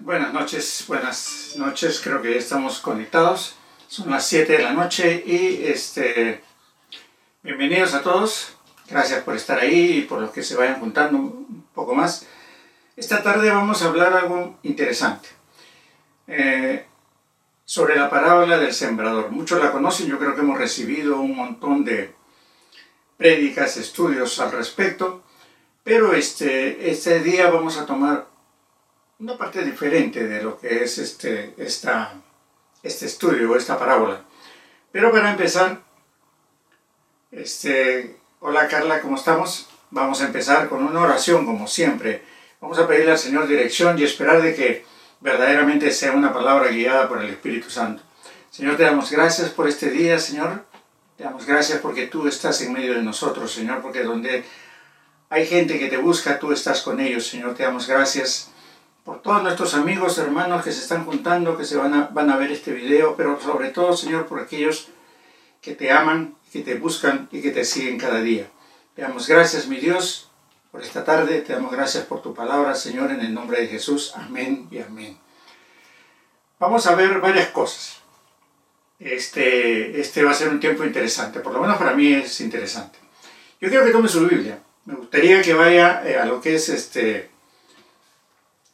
buenas noches, buenas noches, creo que ya estamos conectados. Son las 7 de la noche y este, bienvenidos a todos. Gracias por estar ahí y por los que se vayan juntando un poco más. Esta tarde vamos a hablar algo interesante eh, sobre la parábola del sembrador. Muchos la conocen, yo creo que hemos recibido un montón de prédicas, estudios al respecto, pero este, este día vamos a tomar una parte diferente de lo que es este, esta, este estudio esta parábola. Pero para empezar, este, hola Carla, ¿cómo estamos? Vamos a empezar con una oración como siempre. Vamos a pedirle al Señor dirección y esperar de que verdaderamente sea una palabra guiada por el Espíritu Santo. Señor, te damos gracias por este día, Señor. Te damos gracias porque tú estás en medio de nosotros, Señor, porque donde hay gente que te busca, tú estás con ellos, Señor. Te damos gracias por todos nuestros amigos, hermanos que se están juntando, que se van a, van a ver este video, pero sobre todo, Señor, por aquellos que te aman, que te buscan y que te siguen cada día. Te damos gracias, mi Dios, por esta tarde. Te damos gracias por tu palabra, Señor, en el nombre de Jesús. Amén y amén. Vamos a ver varias cosas. Este, este va a ser un tiempo interesante, por lo menos para mí es interesante. Yo quiero que tome su Biblia. Me gustaría que vaya eh, a lo que es este,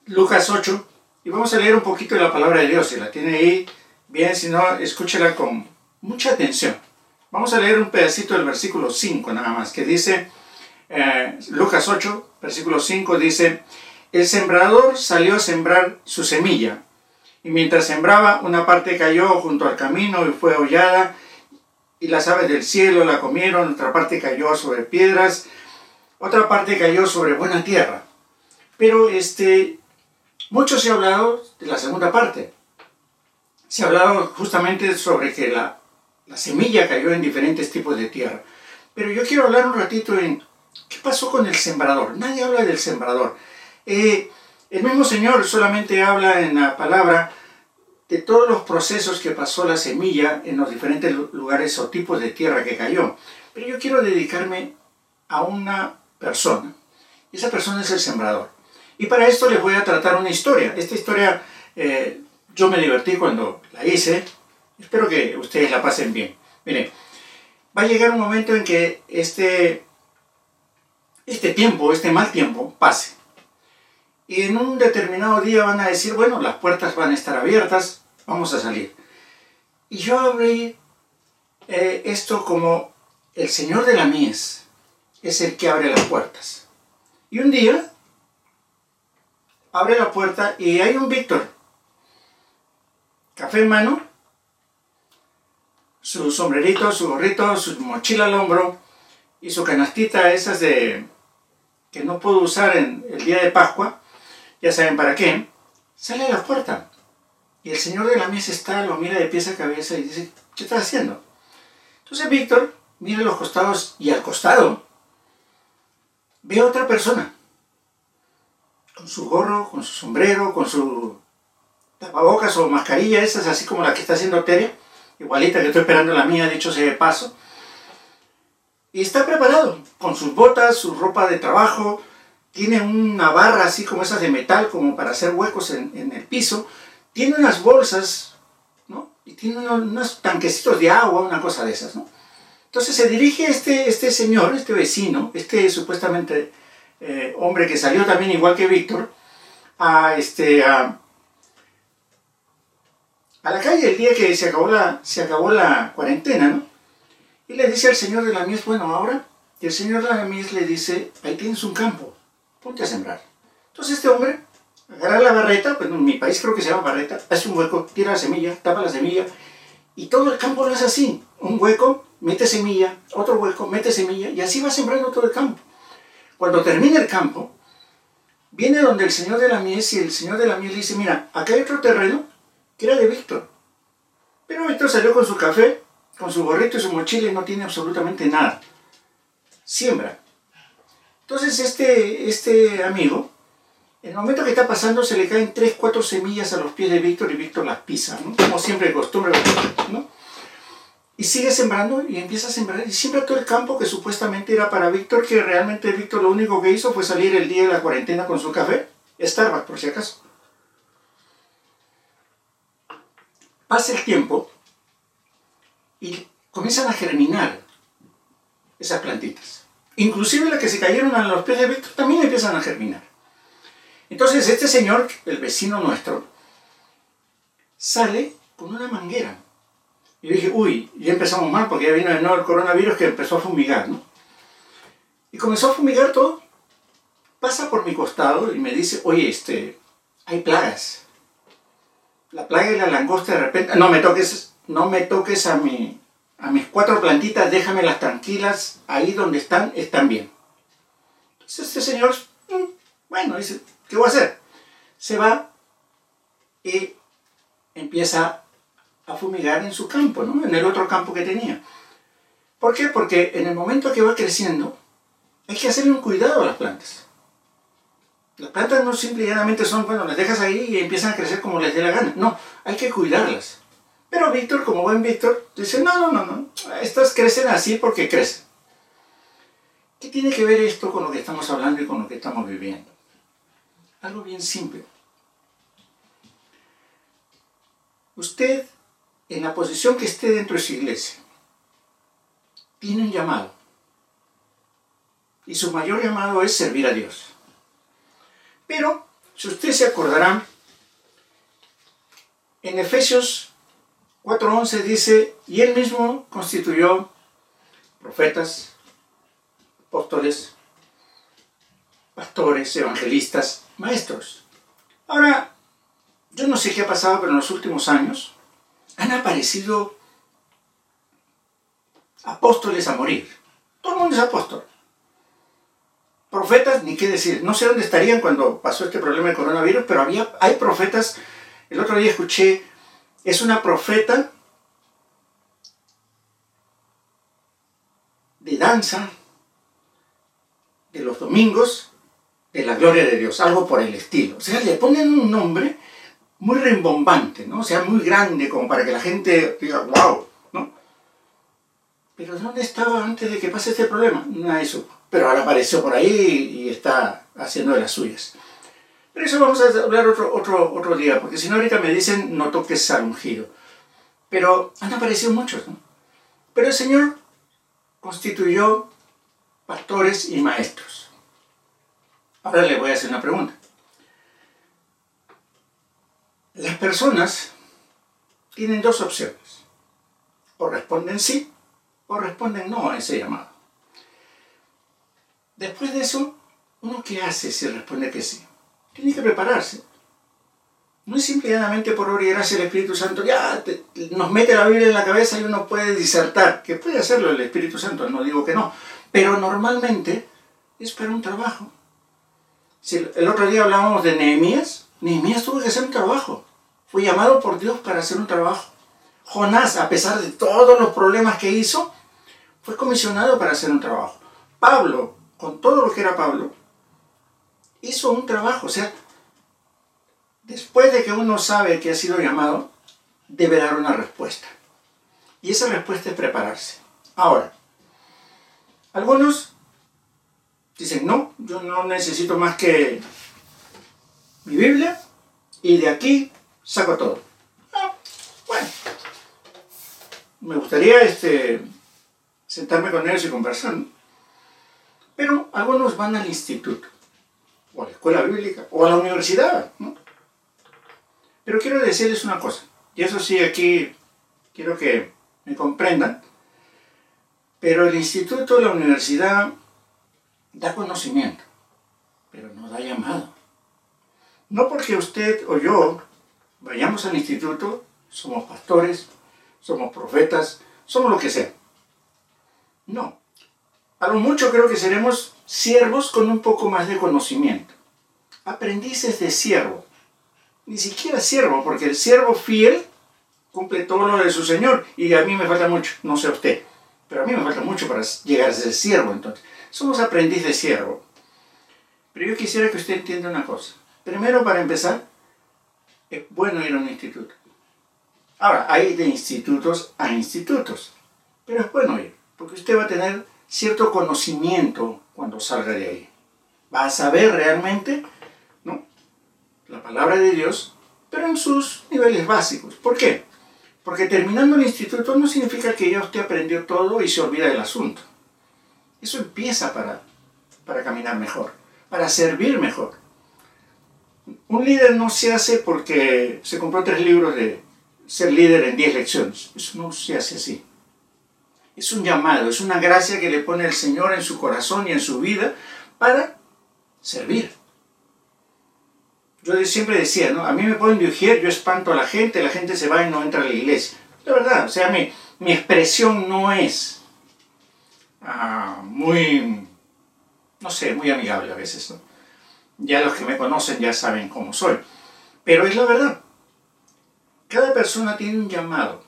Lucas 8 y vamos a leer un poquito de la palabra de Dios. Si la tiene ahí, bien, si no, escúchela con mucha atención. Vamos a leer un pedacito del versículo 5 nada más, que dice, eh, Lucas 8, versículo 5 dice, el sembrador salió a sembrar su semilla, y mientras sembraba, una parte cayó junto al camino y fue hollada, y las aves del cielo la comieron, otra parte cayó sobre piedras, otra parte cayó sobre buena tierra. Pero este, mucho se ha hablado de la segunda parte. Se ha hablado justamente sobre que la, semilla cayó en diferentes tipos de tierra. Pero yo quiero hablar un ratito en qué pasó con el sembrador. Nadie habla del sembrador. Eh, el mismo Señor solamente habla en la palabra de todos los procesos que pasó la semilla en los diferentes lugares o tipos de tierra que cayó. Pero yo quiero dedicarme a una persona. Esa persona es el sembrador. Y para esto les voy a tratar una historia. Esta historia eh, yo me divertí cuando la hice. Espero que ustedes la pasen bien. Miren, va a llegar un momento en que este, este tiempo, este mal tiempo, pase. Y en un determinado día van a decir, bueno, las puertas van a estar abiertas, vamos a salir. Y yo abrí eh, esto como el Señor de la Mies es el que abre las puertas. Y un día abre la puerta y hay un Víctor. Café en mano, su sombrerito, su gorrito, su mochila al hombro y su canastita esas de que no puedo usar en el día de Pascua, ya saben para qué, sale a la puerta. Y el señor de la mesa está, lo mira de pies a cabeza y dice, ¿qué estás haciendo? Entonces Víctor mira los costados y al costado ve a otra persona con su gorro, con su sombrero, con su tapabocas o mascarilla, esas así como la que está haciendo Tere, igualita que estoy esperando la mía, dicho sea de paso. Y está preparado, con sus botas, su ropa de trabajo, tiene una barra así como esas de metal, como para hacer huecos en, el piso, tiene unas bolsas, ¿no? Y tiene unos, tanquecitos de agua, una cosa de esas, ¿no? Entonces se dirige este, este señor, este vecino, este supuestamente eh, hombre que salió también igual que Víctor, a, este, a, la calle el día que se acabó la, se acabó la cuarentena, ¿no? Y le dice al señor de la mies, bueno, ahora, y el señor de la mies le dice, ahí tienes un campo, ponte a sembrar. Entonces este hombre agarra la barreta, pues en mi país creo que se llama barreta, hace un hueco, tira la semilla, tapa la semilla, y todo el campo lo hace así, un hueco, mete semilla, otro hueco, mete semilla, y así va sembrando todo el campo. Cuando termina el campo, viene donde el señor de la mies y el señor de la mies dice, mira, acá hay otro terreno que era de Víctor. Pero Víctor salió con su café, con su gorrito y su mochila y no tiene absolutamente nada. Siembra. Entonces este, este amigo, en el momento que está pasando se le caen tres, cuatro semillas a los pies de Víctor y Víctor las pisa, como siempre de costumbre. ¿no? Y sigue sembrando y empieza a sembrar y siembra todo el campo que supuestamente era para Víctor, que realmente Víctor lo único que hizo fue salir el día de la cuarentena con su café, Starbucks por si acaso. pasa el tiempo y comienzan a germinar esas plantitas. Inclusive las que se cayeron a los pies de Víctor también empiezan a germinar. Entonces este señor, el vecino nuestro, sale con una manguera. Y dije, uy, ya empezamos mal porque ya vino de nuevo el coronavirus que empezó a fumigar, ¿no? Y comenzó a fumigar todo. Pasa por mi costado y me dice, oye, este, hay plagas. La plaga y la langosta de repente, no me toques, no me toques a mi, a mis cuatro plantitas, déjamelas tranquilas, ahí donde están, están bien. Entonces este señor, mm, bueno, dice, ¿qué voy a hacer? Se va y empieza a fumigar en su campo, ¿no? en el otro campo que tenía. ¿Por qué? Porque en el momento que va creciendo, hay que hacerle un cuidado a las plantas. Las plantas no simplemente son, bueno, las dejas ahí y empiezan a crecer como les dé la gana. No, hay que cuidarlas. Pero Víctor, como buen Víctor, dice, no, no, no, no, estas crecen así porque crecen. ¿Qué tiene que ver esto con lo que estamos hablando y con lo que estamos viviendo? Algo bien simple. Usted, en la posición que esté dentro de su iglesia, tiene un llamado. Y su mayor llamado es servir a Dios. Pero, si usted se acordará, en Efesios 4.11 dice, y él mismo constituyó profetas, apóstoles, pastores, evangelistas, maestros. Ahora, yo no sé qué ha pasado, pero en los últimos años han aparecido apóstoles a morir. Todo el mundo es apóstol. Profetas, ni qué decir. No sé dónde estarían cuando pasó este problema del coronavirus, pero había, hay profetas. El otro día escuché, es una profeta de danza de los domingos de la gloria de Dios, algo por el estilo. O sea, le ponen un nombre muy rimbombante, ¿no? O sea, muy grande, como para que la gente diga, wow, ¿no? Pero ¿dónde estaba antes de que pase este problema? Nada de eso. Pero ahora apareció por ahí y está haciendo de las suyas. Pero eso vamos a hablar otro, otro, otro día, porque si no ahorita me dicen no toques al ungido. Pero han aparecido muchos, ¿no? Pero el Señor constituyó pastores y maestros. Ahora le voy a hacer una pregunta. Las personas tienen dos opciones. O responden sí o responden no a ese llamado. Después de eso, ¿uno qué hace si responde que sí? Tiene que prepararse. No es simplemente por obra y gracia del Espíritu Santo, ya nos mete la Biblia en la cabeza y uno puede disertar, que puede hacerlo el Espíritu Santo, no digo que no, pero normalmente es para un trabajo. Si el otro día hablábamos de Nehemías, Nehemías tuvo que hacer un trabajo. Fue llamado por Dios para hacer un trabajo. Jonás, a pesar de todos los problemas que hizo, fue comisionado para hacer un trabajo. Pablo, con todo lo que era Pablo, hizo un trabajo. O sea, después de que uno sabe que ha sido llamado, debe dar una respuesta. Y esa respuesta es prepararse. Ahora, algunos dicen, no, yo no necesito más que mi Biblia y de aquí saco todo. Ah, bueno, me gustaría este, sentarme con ellos y conversar. Pero algunos van al instituto, o a la escuela bíblica, o a la universidad. Pero quiero decirles una cosa, y eso sí aquí quiero que me comprendan, pero el instituto, la universidad, da conocimiento, pero no da llamado. No porque usted o yo vayamos al instituto, somos pastores, somos profetas, somos lo que sea. No. A lo mucho creo que seremos siervos con un poco más de conocimiento. Aprendices de siervo. Ni siquiera siervo, porque el siervo fiel cumple todo lo de su Señor. Y a mí me falta mucho, no sé usted, pero a mí me falta mucho para llegar a ser siervo entonces. Somos aprendiz de siervo. Pero yo quisiera que usted entienda una cosa. Primero, para empezar, es bueno ir a un instituto. Ahora, hay de institutos a institutos, pero es bueno ir, porque usted va a tener cierto conocimiento cuando salga de ahí. Va a saber realmente ¿no? la palabra de Dios, pero en sus niveles básicos. ¿Por qué? Porque terminando el instituto no significa que ya usted aprendió todo y se olvida del asunto. Eso empieza para, para caminar mejor, para servir mejor. Un líder no se hace porque se compró tres libros de ser líder en diez lecciones. Eso no se hace así. Es un llamado, es una gracia que le pone el Señor en su corazón y en su vida para servir. Yo siempre decía, ¿no? A mí me pueden dirigir, yo espanto a la gente, la gente se va y no entra a la iglesia. La verdad, o sea, mi, mi expresión no es ah, muy, no sé, muy amigable a veces, ¿no? Ya los que me conocen ya saben cómo soy. Pero es la verdad. Cada persona tiene un llamado.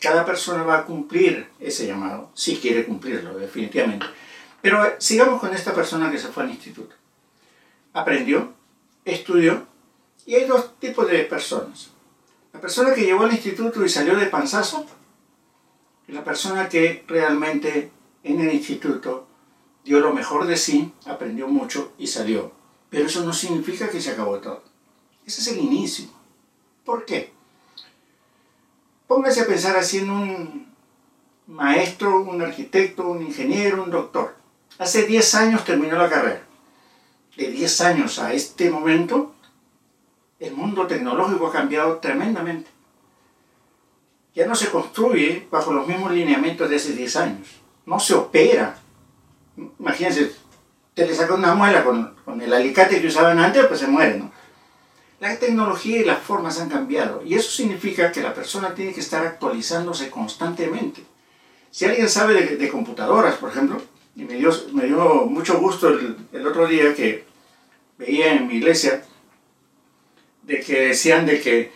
Cada persona va a cumplir ese llamado, si quiere cumplirlo, definitivamente. Pero eh, sigamos con esta persona que se fue al instituto. Aprendió, estudió, y hay dos tipos de personas. La persona que llegó al instituto y salió de panzazo, y la persona que realmente en el instituto dio lo mejor de sí, aprendió mucho y salió. Pero eso no significa que se acabó todo. Ese es el inicio. ¿Por qué? Póngase a pensar así en un maestro, un arquitecto, un ingeniero, un doctor. Hace 10 años terminó la carrera. De 10 años a este momento, el mundo tecnológico ha cambiado tremendamente. Ya no se construye bajo los mismos lineamientos de hace 10 años. No se opera. Imagínense, te le saca una muela con, con el alicate que usaban antes, pues se muere, ¿no? La tecnología y las formas han cambiado y eso significa que la persona tiene que estar actualizándose constantemente. Si alguien sabe de, de computadoras, por ejemplo, y me dio, me dio mucho gusto el, el, otro día que veía en mi iglesia de que decían de que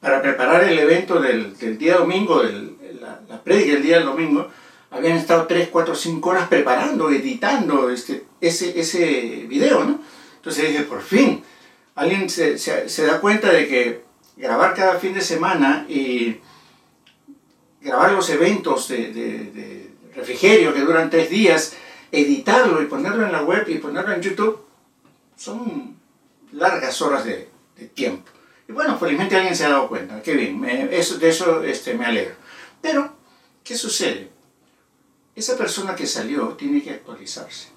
para preparar el evento del, del día domingo, del, la, la prédica del día del domingo, habían estado 3, 4, 5 horas preparando, editando este, ese, ese video, ¿no? Entonces dije, por fin, alguien se, se, da cuenta de que grabar cada fin de semana y grabar los eventos de, de, refrigerio que duran tres días, editarlo y ponerlo en la web y ponerlo en YouTube, son largas horas de, tiempo. Y bueno, felizmente alguien se ha dado cuenta, qué bien, eso, de eso este, me alegro. Pero, ¿qué sucede? Esa persona que salió tiene que actualizarse.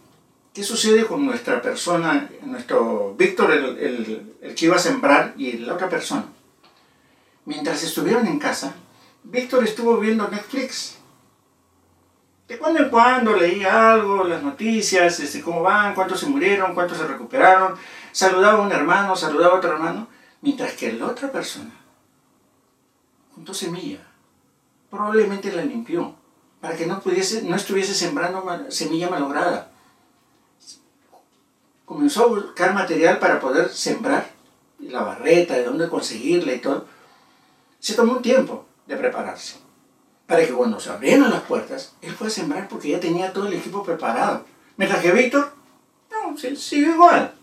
¿Qué sucede con nuestra persona, nuestro Víctor, el, el, que iba a sembrar, y la otra persona? Mientras estuvieron en casa, Víctor estuvo viendo Netflix de cuando en cuando leía algo, las noticias, este, cómo van, cuántos se murieron, cuántos se recuperaron, saludaba a un hermano, saludaba a otro hermano, mientras que la otra persona juntó semilla, probablemente la limpió, para que no, pudiese, no estuviese sembrando semilla malograda. Comenzó a buscar material para poder sembrar, la barreta, de dónde conseguirla y todo. Se tomó un tiempo de prepararse para que cuando se abrieron las puertas, él fue a sembrar porque ya tenía todo el equipo preparado. Mientras que Víctor, no, siguió igual.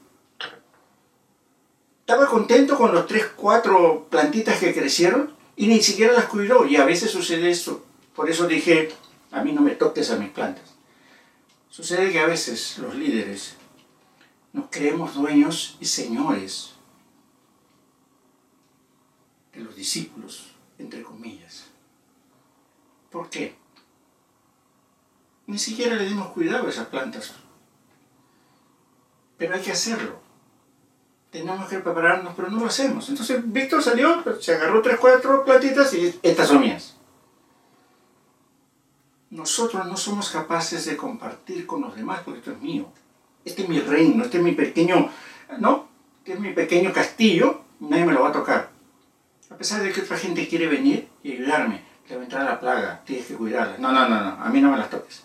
Estaba contento con los tres, cuatro plantitas que crecieron y ni siquiera las cuidó. Y a veces sucede eso. Por eso dije, a mí no me toques a mis plantas. Sucede que a veces los líderes nos creemos dueños y señores de los discípulos, entre comillas. ¿Por qué? Ni siquiera le dimos cuidado a esas plantas. Pero hay que hacerlo. Tenemos que prepararnos, pero no lo hacemos. Entonces Víctor salió, se agarró tres, cuatro plantitas y estas son mías. Nosotros no somos capaces de compartir con los demás porque esto es mío. Este es mi reino, este es mi pequeño, ¿no? Este es mi pequeño castillo, nadie me lo va a tocar. A pesar de que otra gente quiere venir y ayudarme te va a entrar la plaga, tienes que cuidarla. No, no, no, no, a mí no me las toques.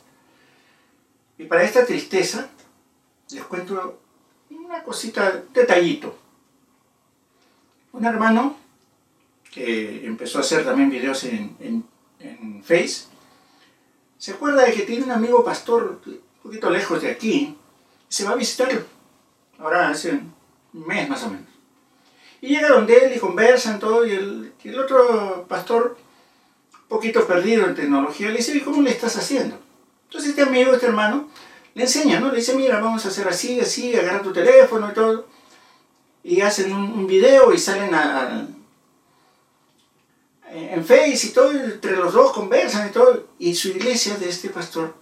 Y para esta tristeza, les cuento una cosita, detallito. Un hermano que empezó a hacer también videos en, en, en Face, se acuerda de que tiene un amigo pastor un poquito lejos de aquí, se va a visitarlo. Ahora hace un mes más o menos. Y llega donde él y conversan todo, y el, y el otro pastor poquito perdido en tecnología, le dice, ¿y cómo le estás haciendo? Entonces este amigo, este hermano, le enseña, ¿no? Le dice, mira, vamos a hacer así, así, agarra tu teléfono y todo. Y hacen un, un video y salen a, en Face y todo, entre los dos conversan y todo, y su iglesia de este pastor,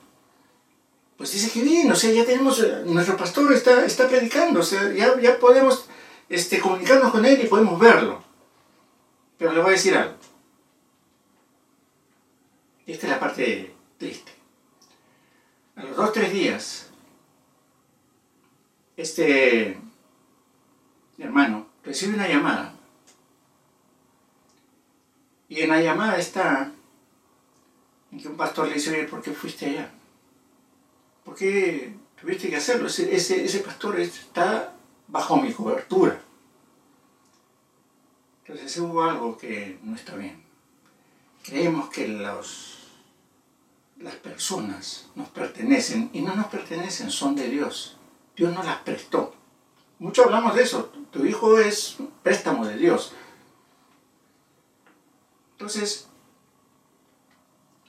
pues dice que bien, o sea, ya tenemos, eh, nuestro pastor está, está predicando, o sea, ya, ya podemos este, comunicarnos con él y podemos verlo. Pero le voy a decir algo. Esta es la parte triste. A los dos tres días, este hermano recibe una llamada. Y en la llamada está en que un pastor le dice, oye, ¿por qué fuiste allá? ¿Por qué tuviste que hacerlo? Ese, ese, pastor está bajo mi cobertura. Entonces hubo algo que no está bien. Creemos que los, las personas nos pertenecen y no nos pertenecen, son de Dios. Dios nos las prestó. Mucho hablamos de eso. Tu hijo es préstamo de Dios. Entonces,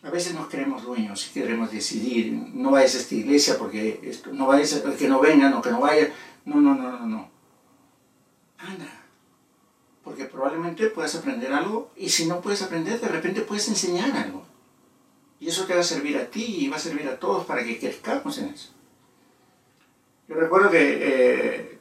a veces nos creemos dueños y queremos decidir, no vayas a esta iglesia porque esto, no vayas a, que no vengan o que no vaya. No, no, no, no, no. Anda. Porque probablemente puedas aprender algo y si no puedes aprender, de repente puedes enseñar algo. Y eso te va a servir a ti y va a servir a todos para que crezcamos en eso. Yo recuerdo que eh,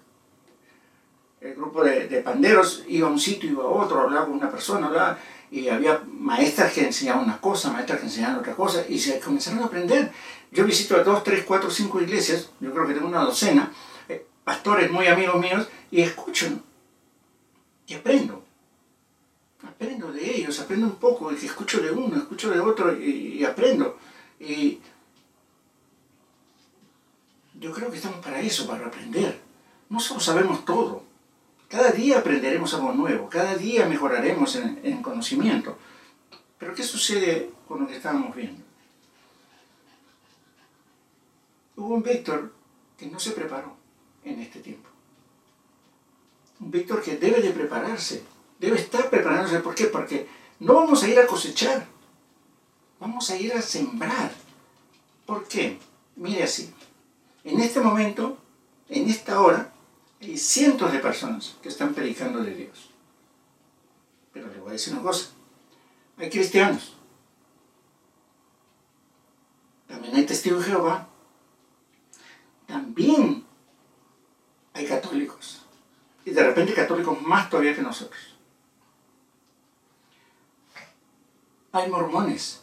el grupo de, de, panderos iba a un sitio, iba a otro, hablaba con una persona, hablaba y había maestras que enseñaban una cosa, maestras que enseñaban otra cosa, y se comenzaron a aprender. Yo visito a dos, tres, cuatro, cinco iglesias, yo creo que tengo una docena, eh, pastores muy amigos míos, y escucho, y aprendo. Aprendo de ellos, aprendo un poco, y escucho de uno, escucho de otro, y, y aprendo. Y yo creo que estamos para eso, para aprender. No solo sabemos todo, cada día aprenderemos algo nuevo, cada día mejoraremos en, conocimiento. Pero ¿qué sucede con lo que estábamos viendo? Hubo un Víctor que no se preparó en este tiempo. Un Víctor que debe de prepararse, debe estar preparándose. ¿Por qué? Porque no vamos a ir a cosechar, vamos a ir a sembrar. ¿Por qué? Mire así, en este momento, en esta hora, hay cientos de personas que están predicando de Dios. Pero le voy a decir una cosa. Hay cristianos. También hay testigos de Jehová. También hay católicos. Y de repente católicos más todavía que nosotros. Hay mormones.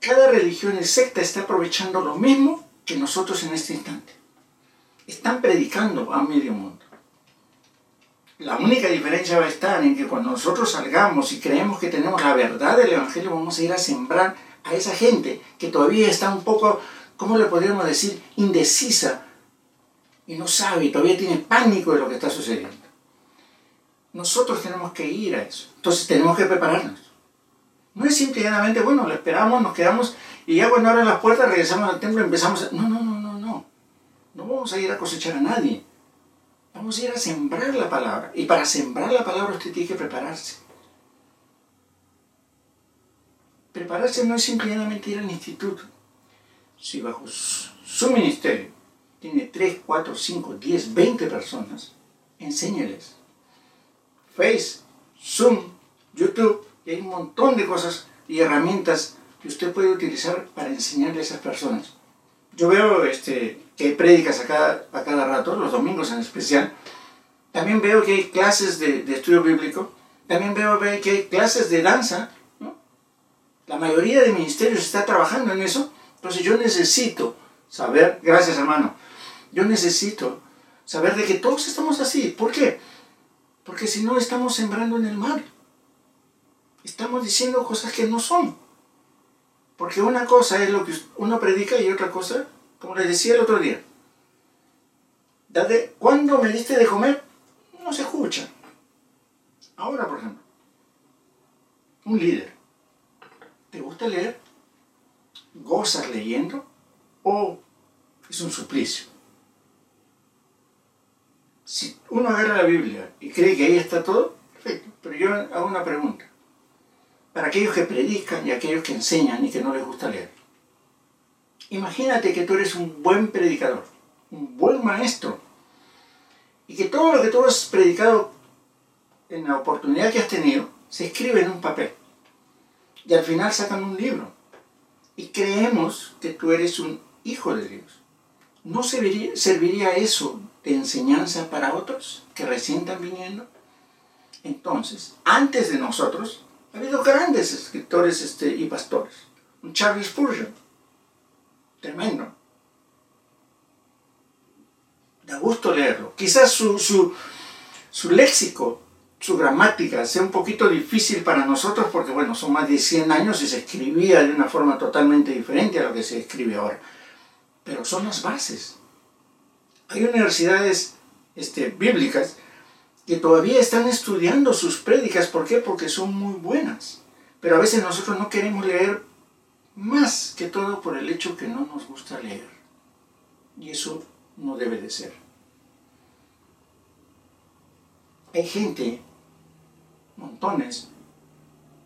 Cada religión y secta está aprovechando lo mismo que nosotros en este instante están predicando a medio mundo. La única diferencia va a estar en que cuando nosotros salgamos y creemos que tenemos la verdad del Evangelio, vamos a ir a sembrar a esa gente que todavía está un poco, ¿cómo le podríamos decir?, indecisa y no sabe y todavía tiene pánico de lo que está sucediendo. Nosotros tenemos que ir a eso. Entonces tenemos que prepararnos. No es simplemente, bueno, lo esperamos, nos quedamos y ya cuando abren las puertas regresamos al templo y empezamos a... No, no, no, no vamos a ir a cosechar a nadie. Vamos a ir a sembrar la palabra. Y para sembrar la palabra usted tiene que prepararse. Prepararse no es simplemente ir al instituto. Si bajo su ministerio tiene 3, 4, 5, 10, 20 personas, enséñeles. Face, Zoom, YouTube, y hay un montón de cosas y herramientas que usted puede utilizar para enseñarle a esas personas. Yo veo este, que hay prédicas a cada, a cada rato, los domingos en especial. También veo que hay clases de, estudio bíblico. También veo que hay clases de danza. La mayoría de ministerios está trabajando en eso. Entonces yo necesito saber, gracias hermano, yo necesito saber de que todos estamos así. ¿Por qué? Porque si no estamos sembrando en el mal. Estamos diciendo cosas que no son. Porque una cosa es lo que uno predica y otra cosa como les decía el otro día, ¿cuándo me diste de comer? No se escucha. Ahora, por ejemplo, un líder, ¿te gusta leer? ¿Gozas leyendo? ¿O es un suplicio? Si uno agarra la Biblia y cree que ahí está todo, perfecto. Pero yo hago una pregunta. Para aquellos que predican y aquellos que enseñan y que no les gusta leer. Imagínate que tú eres un buen predicador, un buen maestro, y que todo lo que tú has predicado en la oportunidad que has tenido, se escribe en un papel. Y al final sacan un libro. Y creemos que tú eres un hijo de Dios. ¿No serviría, eso de enseñanza para otros que recién están viniendo? Entonces, antes de nosotros, ha habido grandes escritores este, y pastores. Un Charles Spurgeon, tremendo. Da gusto leerlo. Quizás su, su, su léxico, su gramática sea un poquito difícil para nosotros porque, bueno, son más de 100 años y se escribía de una forma totalmente diferente a lo que se escribe ahora. Pero son las bases. Hay universidades este, bíblicas que todavía están estudiando sus prédicas. ¿Por qué? Porque son muy buenas. Pero a veces nosotros no queremos leer más que todo por el hecho que no nos gusta leer. Y eso no debe de ser. Hay gente, montones,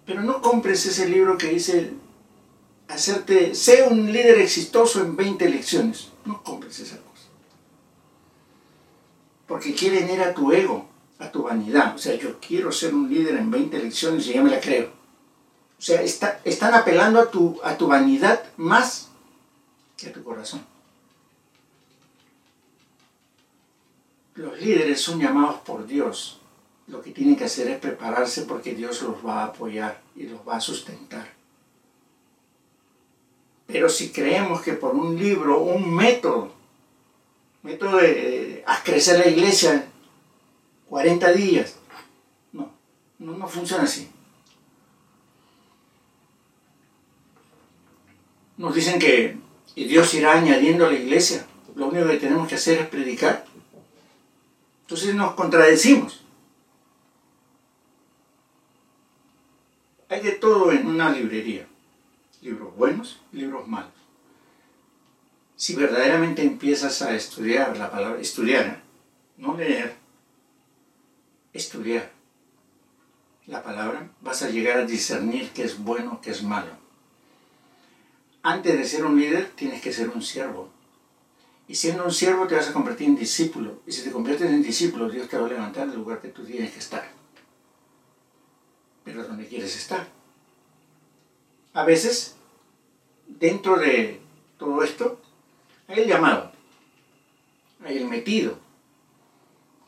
pero no compres ese libro que dice hacerte, sé un líder exitoso en 20 lecciones. No compres esa cosa. Porque quieren ir a tu ego a tu vanidad. O sea, yo quiero ser un líder en 20 elecciones y ya me la creo. O sea, está, están apelando a tu, a tu vanidad más que a tu corazón. Los líderes son llamados por Dios. Lo que tienen que hacer es prepararse porque Dios los va a apoyar y los va a sustentar. Pero si creemos que por un libro, un método, método de, a crecer la iglesia, 40 días. No, no, funciona así. Nos dicen que Dios irá añadiendo a la iglesia. Lo único que tenemos que hacer es predicar. Entonces nos contradecimos. Hay de todo en una librería. Libros buenos, libros malos. Si verdaderamente empiezas a estudiar la palabra, estudiar, ¿eh? no leer, estudiar la palabra, vas a llegar a discernir qué es bueno, qué es malo. Antes de ser un líder, tienes que ser un siervo. Y siendo un siervo te vas a convertir en discípulo. Y si te conviertes en discípulo, Dios te va a levantar del lugar que tú tienes que estar. Pero donde quieres estar. A veces, dentro de todo esto, hay el llamado, hay el metido,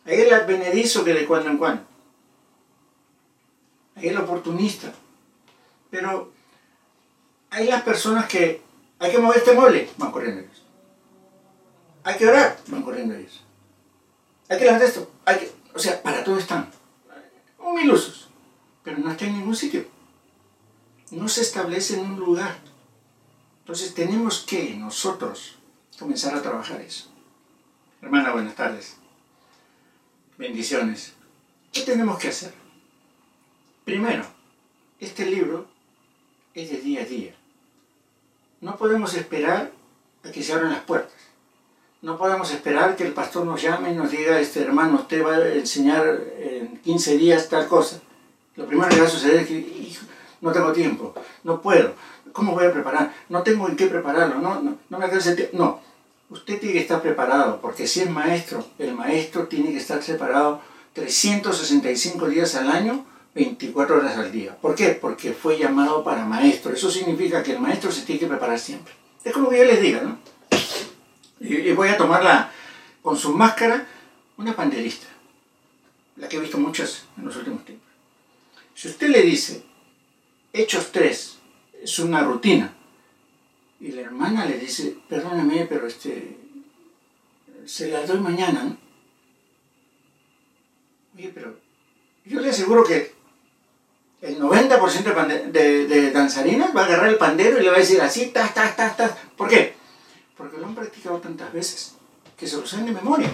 hay el advenedizo que de cuando en cuando. Hay el oportunista. Pero hay las personas que hay que mover este mueble, van corriendo ellos. Hay que orar, van corriendo ellos. Hay que levantar esto, hay que, o sea, para todo están. Humilosos, pero no están en ningún sitio. No se establece en un lugar. Entonces tenemos que nosotros comenzar a trabajar eso. Hermana, buenas tardes. Bendiciones. ¿Qué tenemos que hacer? Primero, este libro es de día a día. No podemos esperar a que se abran las puertas. No podemos esperar que el pastor nos llame y nos diga, este hermano, usted va a enseñar en 15 días tal cosa. Lo primero que va a suceder es que no tengo tiempo, no puedo. ¿Cómo voy a preparar? No tengo en qué prepararlo, no, no, me alcanza el tiempo. No, usted tiene que estar preparado, porque si es maestro, el maestro tiene que estar preparado 365 días al año, 24 horas al día. ¿Por qué? Porque fue llamado para maestro. Eso significa que el maestro se tiene que preparar siempre. Es como que yo les diga, ¿no? Y, voy a tomarla con su máscara, una panderista, la que he visto muchas en los últimos tiempos. Si usted le dice, Hechos 3, es una rutina, y la hermana le dice, perdóname, pero este, se la doy mañana, ¿no? Oye, pero yo le aseguro que el 90% de, de, danzarinas va a agarrar el pandero y le va a decir así, ta, ta, ta, ta. ¿Por qué? Porque lo han practicado tantas veces que se lo saben de memoria.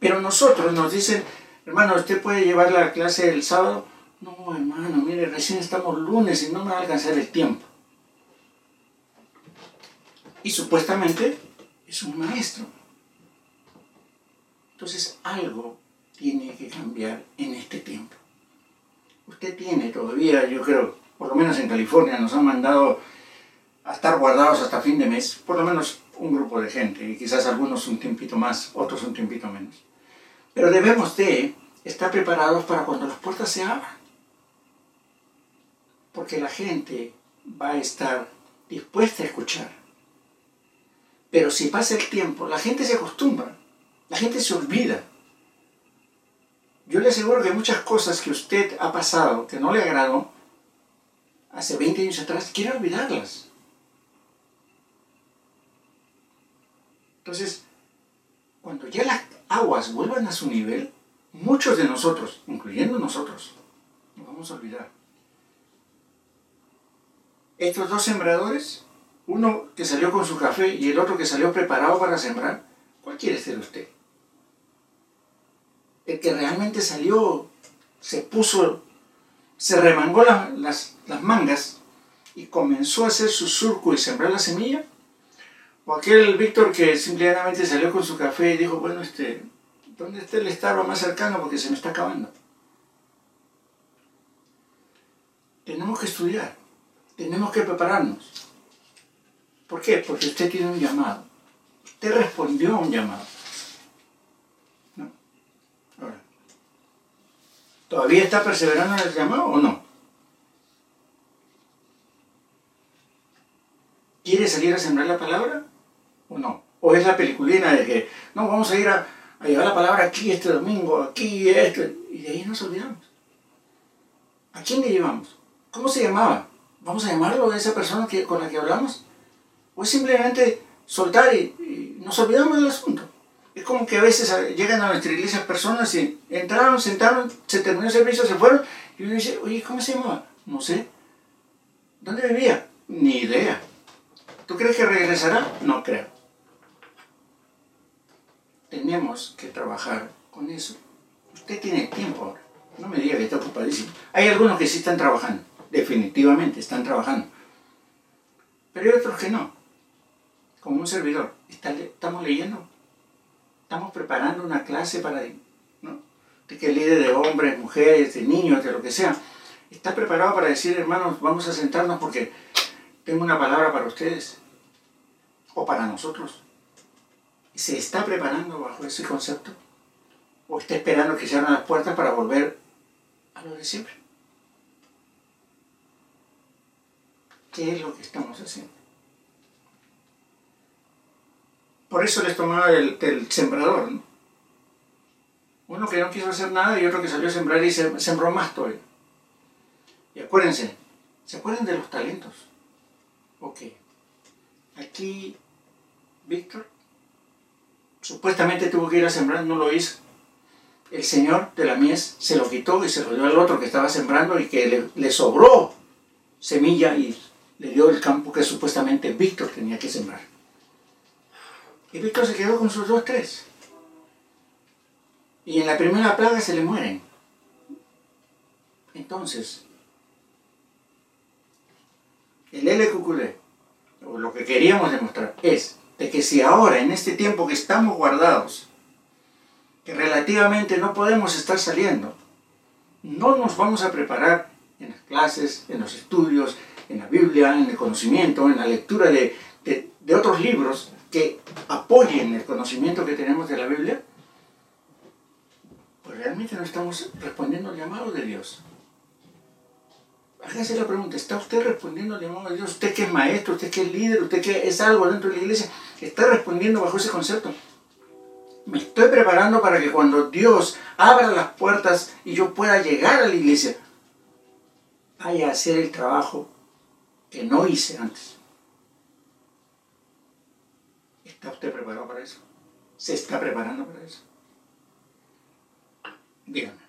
Pero nosotros nos dicen, hermano, ¿usted puede llevar la clase el sábado? No, hermano, mire, recién estamos lunes y no me va a alcanzar el tiempo y supuestamente es un maestro. Entonces algo tiene que cambiar en este tiempo. Usted tiene todavía, yo creo, por lo menos en California nos han mandado a estar guardados hasta fin de mes, por lo menos un grupo de gente, y quizás algunos un tiempito más, otros un tiempito menos. Pero debemos de estar preparados para cuando las puertas se abran. Porque la gente va a estar dispuesta a escuchar. Pero si pasa el tiempo, la gente se acostumbra, la gente se olvida. Yo le aseguro que muchas cosas que usted ha pasado, que no le agradó, hace 20 años atrás, quiere olvidarlas. Entonces, cuando ya las aguas vuelvan a su nivel, muchos de nosotros, incluyendo nosotros, nos vamos a olvidar. Estos dos sembradores, uno que salió con su café y el otro que salió preparado para sembrar, ¿cuál quiere ser usted? El que realmente salió, se puso, se remangó las, las mangas y comenzó a hacer su surco y sembrar la semilla, o aquel Víctor que simplemente salió con su café y dijo, bueno, este, ¿dónde está el estaba más cercano? Porque se me está acabando. Tenemos que estudiar, tenemos que prepararnos. ¿Por qué? Porque usted tiene un llamado. Usted respondió a un llamado. ¿No? Ahora, ¿todavía está perseverando en el llamado o no? ¿Quiere salir a sembrar la palabra? o no. O es la peliculina de que, no, vamos a ir a, llevar la palabra aquí este domingo, aquí, esto, y de ahí nos olvidamos. ¿A quién le llevamos? ¿Cómo se llamaba? ¿Vamos a llamarlo a esa persona que, con la que hablamos? ¿O es simplemente soltar y, nos olvidamos del asunto? Es como que a veces llegan a nuestra iglesia personas y entraron, sentaron, se terminó el servicio, se fueron, y uno dice, oye, ¿cómo se llamaba? No sé. ¿Dónde vivía? Ni idea. ¿Tú crees que regresará? No creo tenemos que trabajar con eso. Usted tiene tiempo ahora. No me diga que está ocupadísimo. Hay algunos que sí están trabajando. Definitivamente están trabajando. Pero hay otros que no. Como un servidor. estamos leyendo. Estamos preparando una clase para... ¿no? De que el líder de hombres, mujeres, de niños, de lo que sea, está preparado para decir, hermanos, vamos a sentarnos porque tengo una palabra para ustedes. O para nosotros se está preparando bajo ese concepto? ¿O está esperando que se abran las puertas para volver a lo de siempre? ¿Qué es lo que estamos haciendo? Por eso les tomaba el, sembrador. Uno que no quiso hacer nada y otro que salió a sembrar y se, sembró más todavía. Y acuérdense, ¿se acuerdan de los talentos? Ok. Aquí, Víctor Supuestamente tuvo que ir a sembrar, no lo hizo. El señor de la mies se lo quitó y se lo dio al otro que estaba sembrando y que le, sobró semilla y le dio el campo que supuestamente Víctor tenía que sembrar. Y Víctor se quedó con sus dos, tres. Y en la primera plaga se le mueren. Entonces, el LQQD, o lo que queríamos demostrar, es de que si ahora, en este tiempo que estamos guardados, que relativamente no podemos estar saliendo, no nos vamos a preparar en las clases, en los estudios, en la Biblia, en el conocimiento, en la lectura de, de, otros libros que apoyen el conocimiento que tenemos de la Biblia, pues realmente no estamos respondiendo al llamado de Dios. Hágase la pregunta, ¿está usted respondiendo al llamado de Dios? ¿Usted que es maestro, usted que es líder, usted que es algo dentro de la iglesia? ¿Está respondiendo bajo ese concepto? Me estoy preparando para que cuando Dios abra las puertas y yo pueda llegar a la iglesia, vaya a hacer el trabajo que no hice antes. ¿Está usted preparado para eso? ¿Se está preparando para eso? Dígame.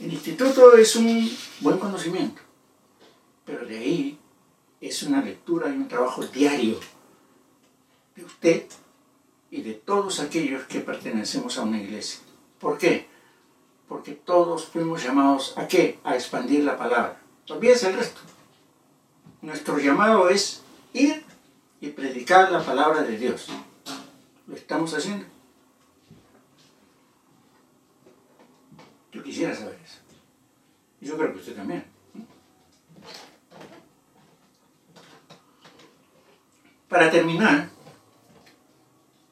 El instituto es un buen conocimiento, pero de ahí es una lectura y un trabajo diario de usted y de todos aquellos que pertenecemos a una iglesia. ¿Por qué? Porque todos fuimos llamados a qué? A expandir la palabra. Olvídese el resto. Nuestro llamado es ir y predicar la palabra de Dios. ¿Lo estamos haciendo? Yo quisiera saber eso. Yo creo que usted también. Para terminar,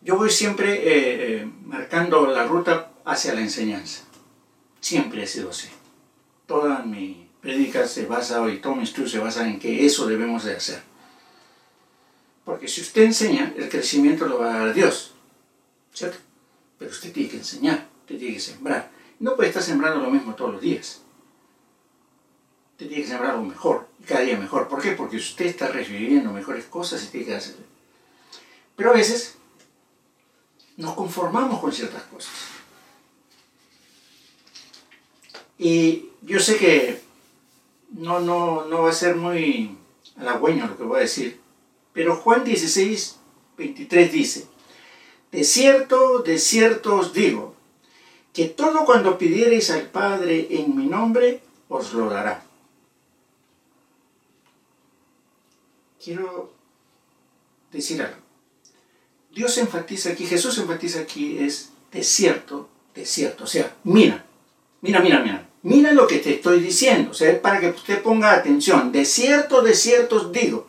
yo voy siempre eh, eh, marcando la ruta hacia la enseñanza. Siempre ha sido así. toda mi predica se basa, y todo mi estudio se basa en que eso debemos de hacer. Porque si usted enseña, el crecimiento lo va a dar Dios, ¿cierto? Pero usted tiene que enseñar, usted tiene que sembrar. No puede estar sembrando lo mismo todos los días. Usted tiene que sembrar lo mejor, cada día mejor. ¿Por qué? Porque usted está recibiendo mejores cosas y tiene que hacer. Pero a veces nos conformamos con ciertas cosas. Y yo sé que no, no, no va a ser muy halagüeño lo que voy a decir, pero Juan 16, 23 dice, de cierto, de cierto os digo, que todo cuando pidiereis al Padre en mi nombre, os lo dará. Quiero decir algo. Dios enfatiza aquí, Jesús enfatiza aquí es de cierto, de cierto. O sea, mira, mira, mira, mira. Mira lo que te estoy diciendo. O sea, para que usted ponga atención. De cierto, de cierto os digo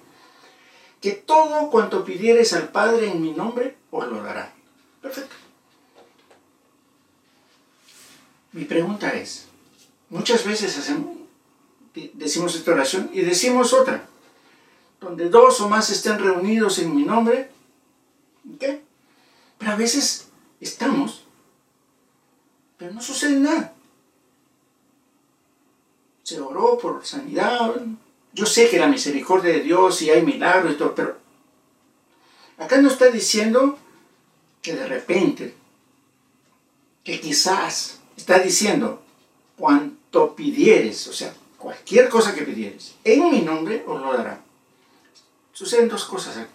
que todo cuanto pidieres al Padre en mi nombre, os lo dará. Perfecto. Mi pregunta es, muchas veces hacemos, decimos esta oración y decimos otra, donde dos o más estén reunidos en mi nombre, ¿qué? Pero a veces estamos, pero no sucede nada. Se oró por sanidad, yo sé que la misericordia de Dios y hay milagros y todo, pero acá no está diciendo que de repente, que quizás, está diciendo, cuanto pidieres, o sea, cualquier cosa que pidieres, en mi nombre os lo dará. Suceden dos cosas aquí.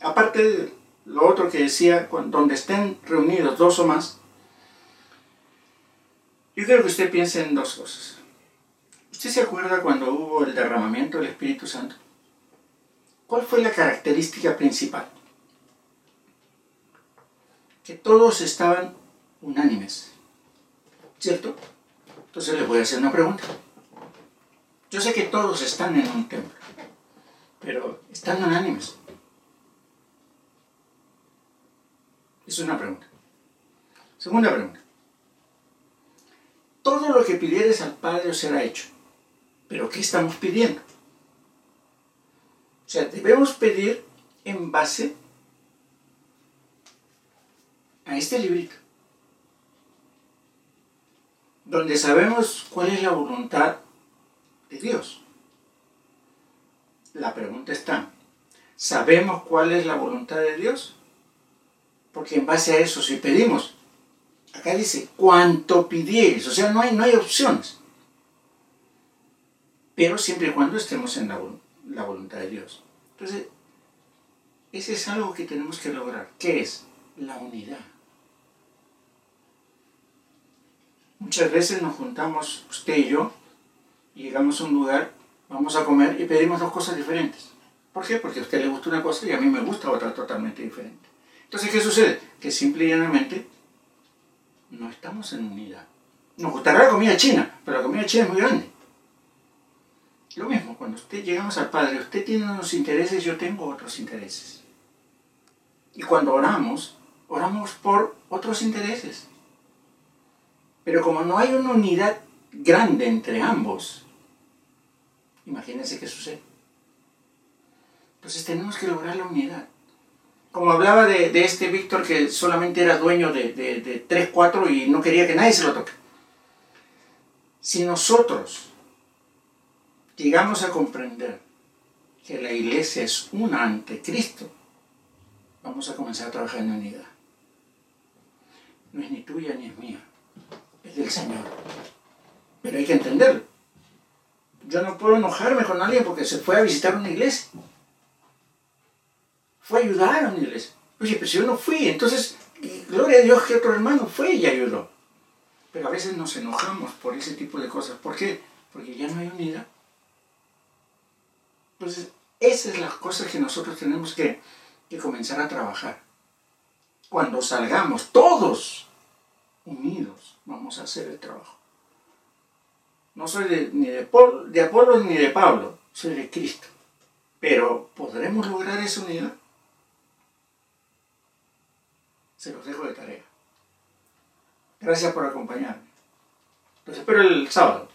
Aparte de lo otro que decía, donde estén reunidos dos o más, yo quiero que usted piense en dos cosas. ¿Usted se acuerda cuando hubo el derramamiento del Espíritu Santo? ¿Cuál fue la característica principal? Que todos estaban unánimes. ¿Cierto? Entonces les voy a hacer una pregunta. Yo sé que todos están en un templo, pero ¿están unánimes? Es una pregunta. Segunda pregunta. Todo lo que pidieres al Padre será hecho. Pero ¿qué estamos pidiendo? O sea, debemos pedir en base a este librito, donde sabemos cuál es la voluntad de Dios. La pregunta está, ¿sabemos cuál es la voluntad de Dios? Porque en base a eso, si pedimos, acá dice, cuánto pidieres, o sea, no hay, no hay opciones pero siempre y cuando estemos en la, voluntad de Dios. Entonces, ese es algo que tenemos que lograr. ¿Qué es? La unidad. Muchas veces nos juntamos, usted y yo, y llegamos a un lugar, vamos a comer y pedimos dos cosas diferentes. ¿Por qué? Porque a usted le gusta una cosa y a mí me gusta otra totalmente diferente. Entonces, ¿qué sucede? Que simple y llanamente no estamos en unidad. Nos gustará la comida china, pero la comida china es muy grande. Lo mismo, cuando usted llegamos al Padre, usted tiene unos intereses, yo tengo otros intereses. Y cuando oramos, oramos por otros intereses. Pero como no hay una unidad grande entre ambos, imagínense qué sucede. Entonces tenemos que lograr la unidad. Como hablaba de, este Víctor que solamente era dueño de, de, de 3, 4 y no quería que nadie se lo toque. Si nosotros llegamos a comprender que la iglesia es una ante Cristo, vamos a comenzar a trabajar en unidad. No es ni tuya ni es mía, es del Señor. Pero hay que entenderlo. Yo no puedo enojarme con alguien porque se fue a visitar una iglesia. Fue a ayudar a una iglesia. Oye, pero si yo no fui, entonces, gloria a Dios que otro hermano fue y ayudó. Pero a veces nos enojamos por ese tipo de cosas. ¿Por qué? Porque ya no hay unidad. Entonces, esas son las cosas que nosotros tenemos que, comenzar a trabajar. Cuando salgamos todos unidos, vamos a hacer el trabajo. No soy ni de, de Apolo ni de Pablo, soy de Cristo. Pero ¿podremos lograr esa unidad? Se los dejo de tarea. Gracias por acompañarme. Los espero el sábado.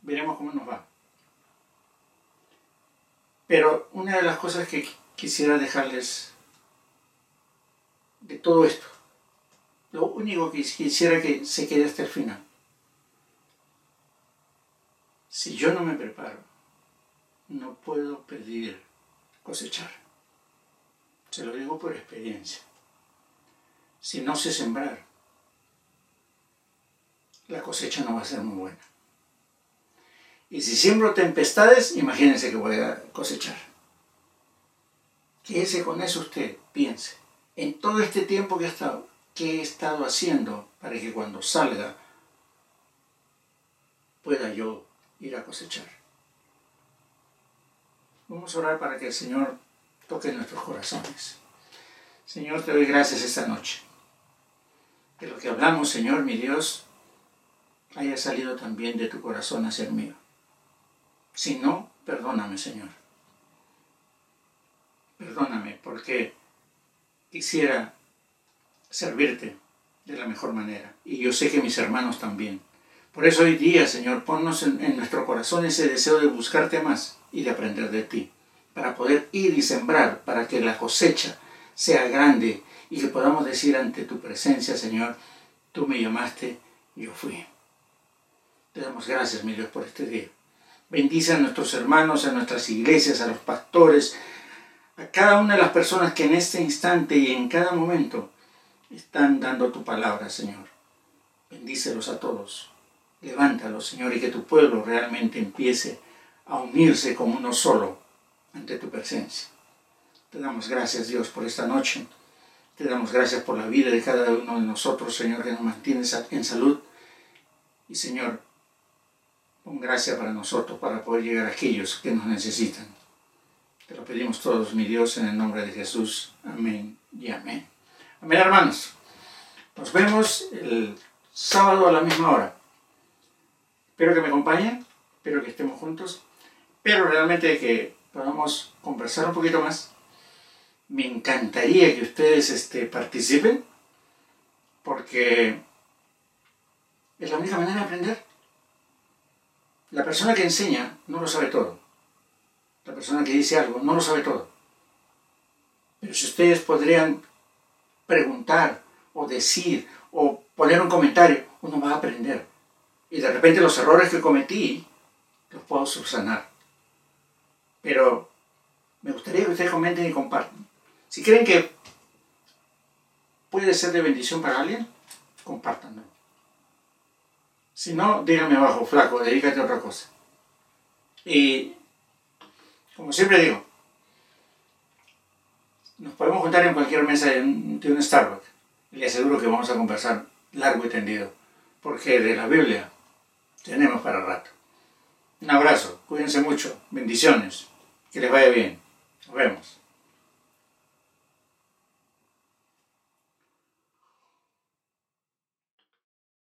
veremos cómo nos va. Pero una de las cosas que quisiera dejarles de todo esto, lo único que quisiera que se quede hasta el final. Si yo no me preparo, no puedo pedir cosechar. Se lo digo por experiencia. Si no sé sembrar, la cosecha no va a ser muy buena. Y si siembro tempestades, imagínense que voy a cosechar. Quédese con eso usted, piense. En todo este tiempo que he estado, ¿qué he estado haciendo para que cuando salga pueda yo ir a cosechar? Vamos a orar para que el Señor toque nuestros corazones. Señor, te doy gracias esta noche. Que lo que hablamos, Señor, mi Dios, haya salido también de tu corazón hacia el mío. Si no, perdóname, Señor. Perdóname porque quisiera servirte de la mejor manera. Y yo sé que mis hermanos también. Por eso hoy día, Señor, ponnos en, nuestro corazón ese deseo de buscarte más y de aprender de ti, para poder ir y sembrar, para que la cosecha sea grande y que podamos decir ante tu presencia, Señor, tú me llamaste, yo fui. Te damos gracias, mi Dios, por este día. Bendice a nuestros hermanos, a nuestras iglesias, a los pastores, a cada una de las personas que en este instante y en cada momento están dando tu palabra, Señor. Bendícelos a todos. Levántalos, Señor, y que tu pueblo realmente empiece a unirse como uno solo ante tu presencia. Te damos gracias, Dios, por esta noche. Te damos gracias por la vida de cada uno de nosotros, Señor, que nos mantiene en salud. Y, Señor, Pon gracia para nosotros, para poder llegar a aquellos que nos necesitan. Te lo pedimos todos, mi Dios, en el nombre de Jesús. Amén y amén. Amén, hermanos. Nos vemos el sábado a la misma hora. Espero que me acompañen, espero que estemos juntos, pero realmente que podamos conversar un poquito más. Me encantaría que ustedes este, participen, porque es la única manera de aprender. La persona que enseña no lo sabe todo. La persona que dice algo no lo sabe todo. Pero si ustedes podrían preguntar o decir o poner un comentario, uno va a aprender. Y de repente los errores que cometí los puedo subsanar. Pero me gustaría que ustedes comenten y compartan. Si creen que puede ser de bendición para alguien, compártanlo. Si no, dígame abajo, flaco, dedícate a otra cosa. Y, como siempre digo, nos podemos juntar en cualquier mesa de un, Starbucks. Le aseguro que vamos a conversar largo y tendido, porque de la Biblia tenemos para rato. Un abrazo, cuídense mucho, bendiciones, que les vaya bien. Nos vemos.